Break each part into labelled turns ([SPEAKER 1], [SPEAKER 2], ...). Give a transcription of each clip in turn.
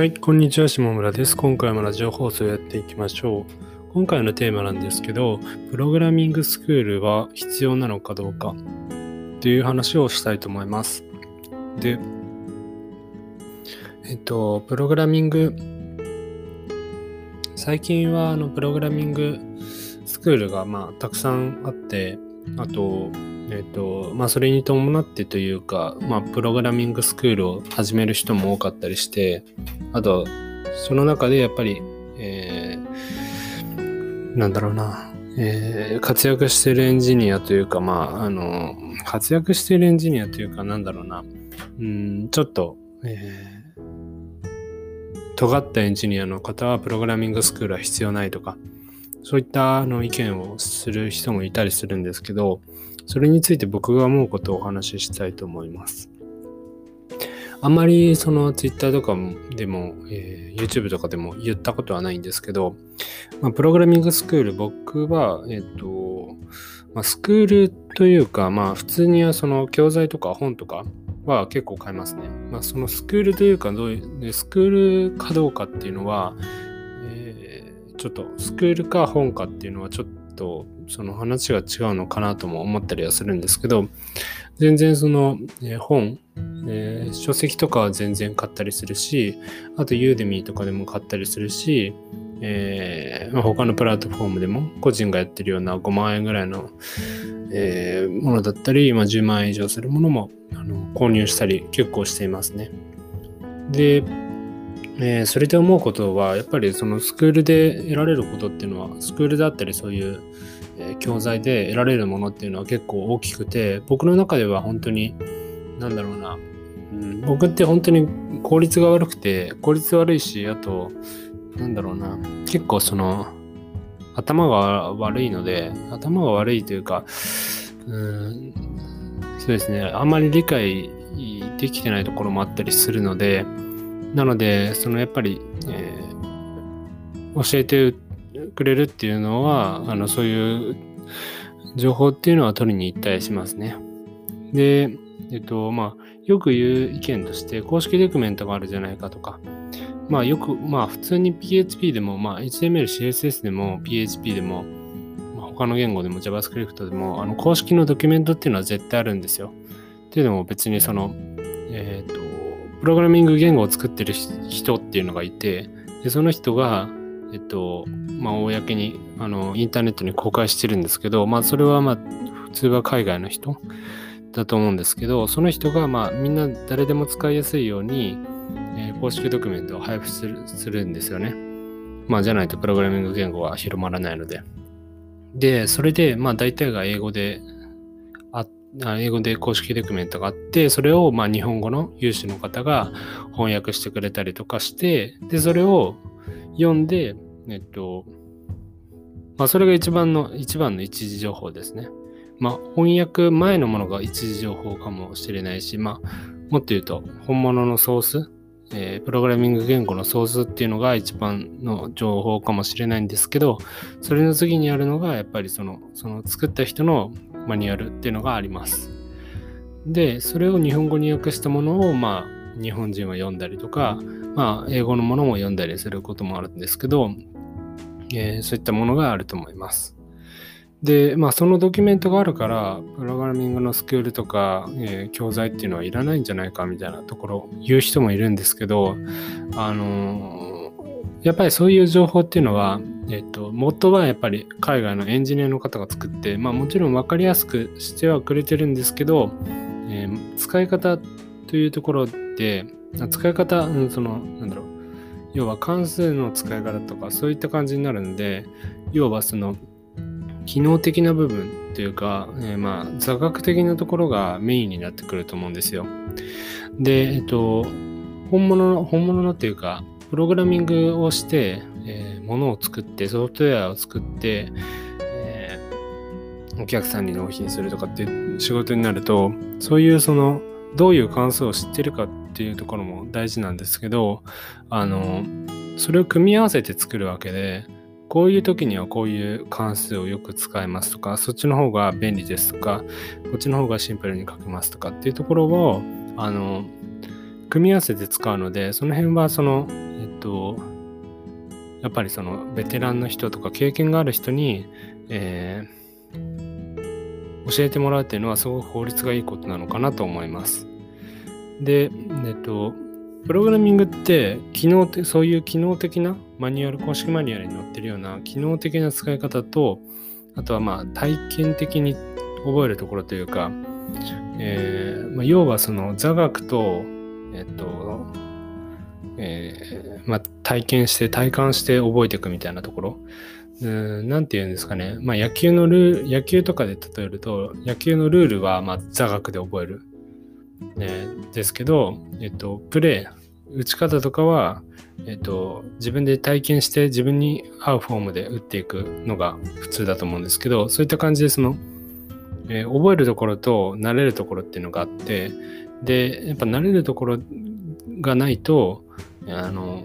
[SPEAKER 1] はい、こんにちは、下村です。今回もラジオ放送をやっていきましょう。今回のテーマなんですけど、プログラミングスクールは必要なのかどうかという話をしたいと思います。で、えっと、プログラミング、最近はあのプログラミングスクールがまあたくさんあって、あと、えっと、まあそれに伴ってというか、まあプログラミングスクールを始める人も多かったりして、あと、その中でやっぱり、えー、なんだろうな、えー活躍してるエンジニアというか、まあ、あの、活躍してるエンジニアというか、なんだろうな、うん、ちょっと、えー尖ったエンジニアの方はプログラミングスクールは必要ないとか、そういったあの意見をする人もいたりするんですけど、それについて僕が思うことをお話ししたいと思います。あんまりその Twitter とかでも、えー YouTube とかでも言ったことはないんですけど、まあ、プログラミングスクール、僕は、えっ、と、まあ、スクールというか、まあ普通にはその教材とか本とかは結構買いますね。まあそのスクールというかどういう、スクールかどうかっていうのは、えーちょっとスクールか本かっていうのはちょっととその話が違うのかなとも思ったりはするんですけど、全然その、えー本、えー書籍とかは全然買ったりするし、あとユーデミーとかでも買ったりするし、えーまあ他のプラットフォームでも個人がやってるような5万円ぐらいの、えーものだったり、まあ、10万円以上するものもあの購入したり結構していますね。で、えーそれで思うことはやっぱりそのスクールで得られることっていうのはスクールだったりそういう、え教材で得られるものっていうのは結構大きくて僕の中では本当になんだろうな、うん、僕って本当に効率が悪くて効率悪いしあとなんだろうな結構その頭が悪いので頭が悪いというかうんそうですねあんまり理解できてないところもあったりするのでなのでそのやっぱり、えー教えてくれるっていうのはあのそういう情報っていうのは取りに行ったりしますね。で、えっと、まあ、よく言う意見として、公式ドキュメントがあるじゃないかとか、まあ、よく、まあ、普通に PHP でも、まあ、HTML、CSS でも、PHP でも、まあ、他の言語でも JavaScript でも、あの、公式のドキュメントっていうのは絶対あるんですよ。っていうのも別にその、えっ、と、プログラミング言語を作ってる人っていうのがいて、でその人が、えっと、まあ、公に、あの、インターネットに公開してるんですけど、まあ、それはまあ、普通は海外の人だと思うんですけど、その人が、まあ、みんな誰でも使いやすいように、えー公式ドキュメントを配布するするんですよね。まあ、じゃないとプログラミング言語は広まらないので。で、それで、まあ、大体が英語で、英語で公式ドキュメントがあって、それを、まあ、日本語の有志の方が翻訳してくれたりとかして、で、それを読んで、えっと、まあ、それが一番の、一番の一時情報ですね。まあ、翻訳前のものが一時情報かもしれないし、まあ、もっと言うと、本物のソース、えープログラミング言語のソースっていうのが一番の情報かもしれないんですけど、それの次にあるのが、やっぱりその、その作った人のマニュアルっていうのがあります。で、それを日本語に訳したものを、まあ、日本人は読んだりとか、まあ、英語のものも読んだりすることもあるんですけど、えーそういったものがあると思います。で、まあ、そのドキュメントがあるから、プログラミングのスクールとか、えー教材っていうのはいらないんじゃないかみたいなところ言う人もいるんですけど、あのーやっぱりそういう情報っていうのは、えっ、と、元はやっぱり海外のエンジニアの方が作って、まあもちろん分かりやすくしてはくれてるんですけど、えー使い方というところで、使い方、うんその、なんだろう、要は関数の使い方とかそういった感じになるので、要はその、機能的な部分というか、えーまあ座学的なところがメインになってくると思うんですよ。で、えっと、本物の、本物のっていうか、プログラミングをして、えー、ものを作って、ソフトウェアを作って、えーお客さんに納品するとかっていう仕事になると、そういうその、どういう関数を知ってるかっていうところも大事なんですけど、あの、それを組み合わせて作るわけで、こういう時にはこういう関数をよく使いますとか、そっちの方が便利ですとか、こっちの方がシンプルに書けますとかっていうところを、あの、組み合わせて使うので、その辺はその、えっと、やっぱりそのベテランの人とか経験がある人に、えー、教えてもらうっていうのはすごく効率がいいことなのかなと思います。で、えっと、プログラミングって機能てそういう機能的なマニュアル公式マニュアルに載ってるような機能的な使い方とあとはまあ体験的に覚えるところというか、えーまあ、要はその座学とえっとえーまあ、体験して体感して覚えていくみたいなところ。何て言うんですかね、まあ、野球のルール野球とかで例えると野球のルールはま座学で覚える。ね、ですけど、えっと、プレイ、打ち方とかは、えっと、自分で体験して自分に合うフォームで打っていくのが普通だと思うんですけど、そういった感じでその、えー、覚えるところと慣れるところっていうのがあって、で、やっぱ慣れるところがないと、あの、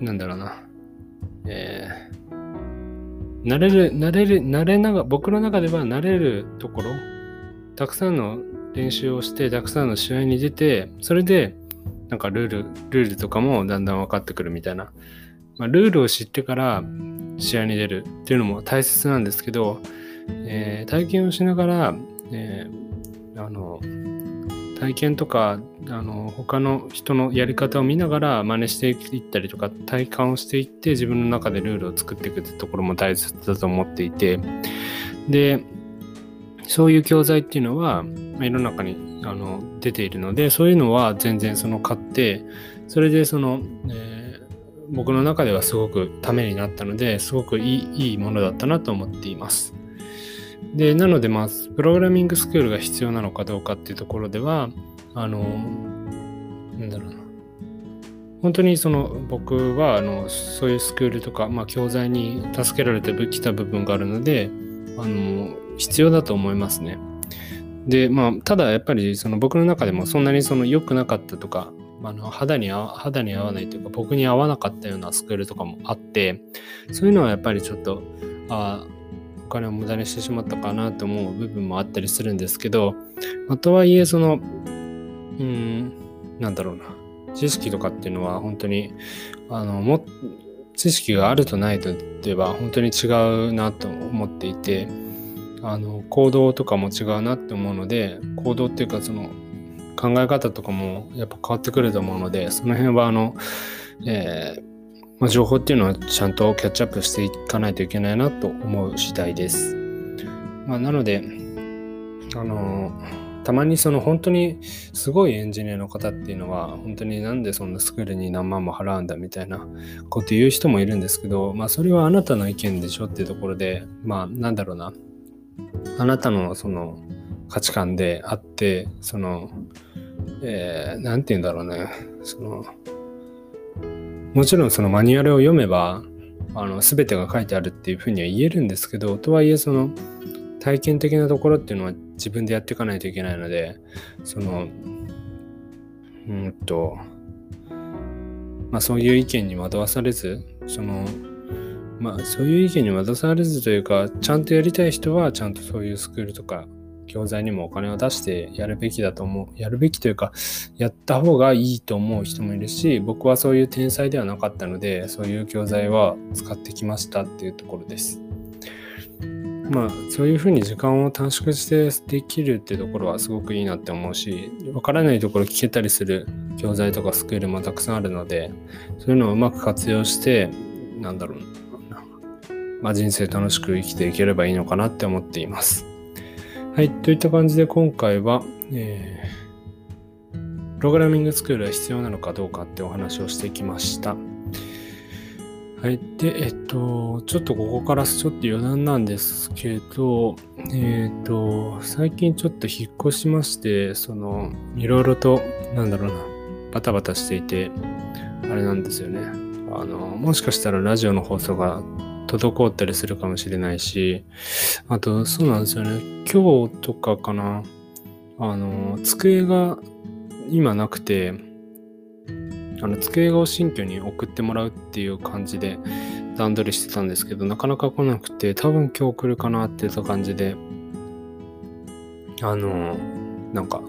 [SPEAKER 1] なんだろうな、えー、慣れる、慣れる、慣れなが僕の中では慣れるところ、たくさんの練習をしてたくさんの試合に出てそれでなんかルールルールとかもだんだん分かってくるみたいな、まあ、ルールを知ってから試合に出るっていうのも大切なんですけど、えー、体験をしながら、えー、あの体験とかあの他の人のやり方を見ながら真似していったりとか体感をしていって自分の中でルールを作っていくってところも大切だと思っていてでそういう教材っていうのは、世の中にあの出ているのでそういうのは全然その買ってそれでその、えー、僕の中ではすごくためになったのですごくいいいいものだったなと思っています。でなのでまあプログラミングスクールが必要なのかどうかっていうところではあのなんだろうな本当にその僕はあのそういうスクールとか、まあ、教材に助けられてきた部分があるのであの必要だと思いますね。で、まあ、ただやっぱりその僕の中でもそんなにその良くなかったとか、あの肌に肌に合わないというか僕に合わなかったようなスクールとかもあってそういうのはやっぱりちょっとあお金を無駄にしてしまったかなと思う部分もあったりするんですけど、まあ、とはいえそのうんなんだろうな。知識とかっていうのは本当にあのも知識があるとないとでは本当に違うなと思っていてあの行動とかも違うなって思うので行動っていうかその考え方とかもやっぱ変わってくると思うのでその辺はあの、えー、まあ、情報っていうのはちゃんとキャッチアップしていかないといけないなと思う次第です。まあ、なのであのたまにその本当にすごいエンジニアの方っていうのは本当になんでそんなスクールに何万も払うんだみたいなこと言う人もいるんですけどまあそれはあなたの意見でしょっていうところでまあなんだろうなあなたのその価値観であってそのえー、て言うんだろうねそのもちろんそのマニュアルを読めばあの全てが書いてあるっていうふうには言えるんですけどとはいえその体験的なところっていうのは自分でやっていかないといけないのでそのうんとまあそういう意見に惑わされずそのまあそういう意見に惑わされずというかちゃんとやりたい人はちゃんとそういうスクールとか教材にもお金を出してやるべきだと思うやるべきというかやった方がいいと思う人もいるし僕はそういう天才ではなかったのでそういう教材は使ってきましたっていうところですまあそういうふうに時間を短縮してできるっていうところはすごくいいなって思うしわからないところ聞けたりする教材とかスクールもたくさんあるのでそういうのをうまく活用してなんだろうまあ、人生楽しく生きていければいいのかなって思っています。はい、といった感じで今回は、えー、プログラミングスクールは必要なのかどうかってお話をしてきました。はい。で、えっと、ちょっとここからちょっと余談なんですけど、えっと、最近ちょっと引っ越しまして、その、いろいろと、なんだろうな、バタバタしていて、あれなんですよね。あの、もしかしたらラジオの放送が滞ったりするかもしれないし、あと、そうなんですよね。今日とかかな、あの、机が今なくて、あの、机を新居に送ってもらうっていう感じで段取りしてたんですけど、なかなか来なくて、多分今日来るかなって言った感じで、あの、なんか、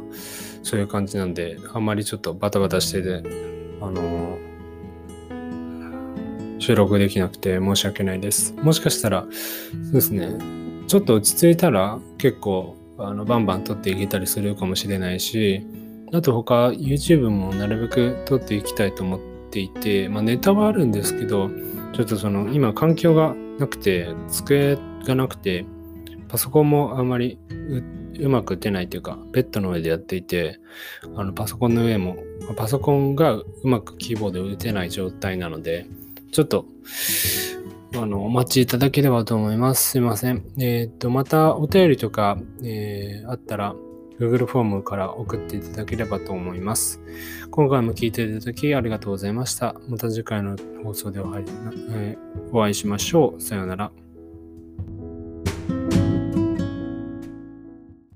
[SPEAKER 1] そういう感じなんで、あんまりちょっとバタバタしてて、あの収録できなくて申し訳ないです。もしかしたら、そうですね、ちょっと落ち着いたら結構あのバンバン撮っていけたりするかもしれないし、あと他 YouTube もなるべく撮っていきたいと思っていて、まあネタはあるんですけど、ちょっとその今環境がなくて、机がなくて、パソコンもあんまりうまく打てないというか、ベッドの上でやっていて、あのパソコンの上も、パソコンがうまくキーボード打てない状態なので、ちょっと、あの、お待ちいただければと思います。すいません。えっ、と、またお便りとか、えー、あったら、Google フォームから送っていただければと思います。今回も聞いていただきありがとうございました。また次回の放送でお会い,、えー、お会いしましょう。さようなら。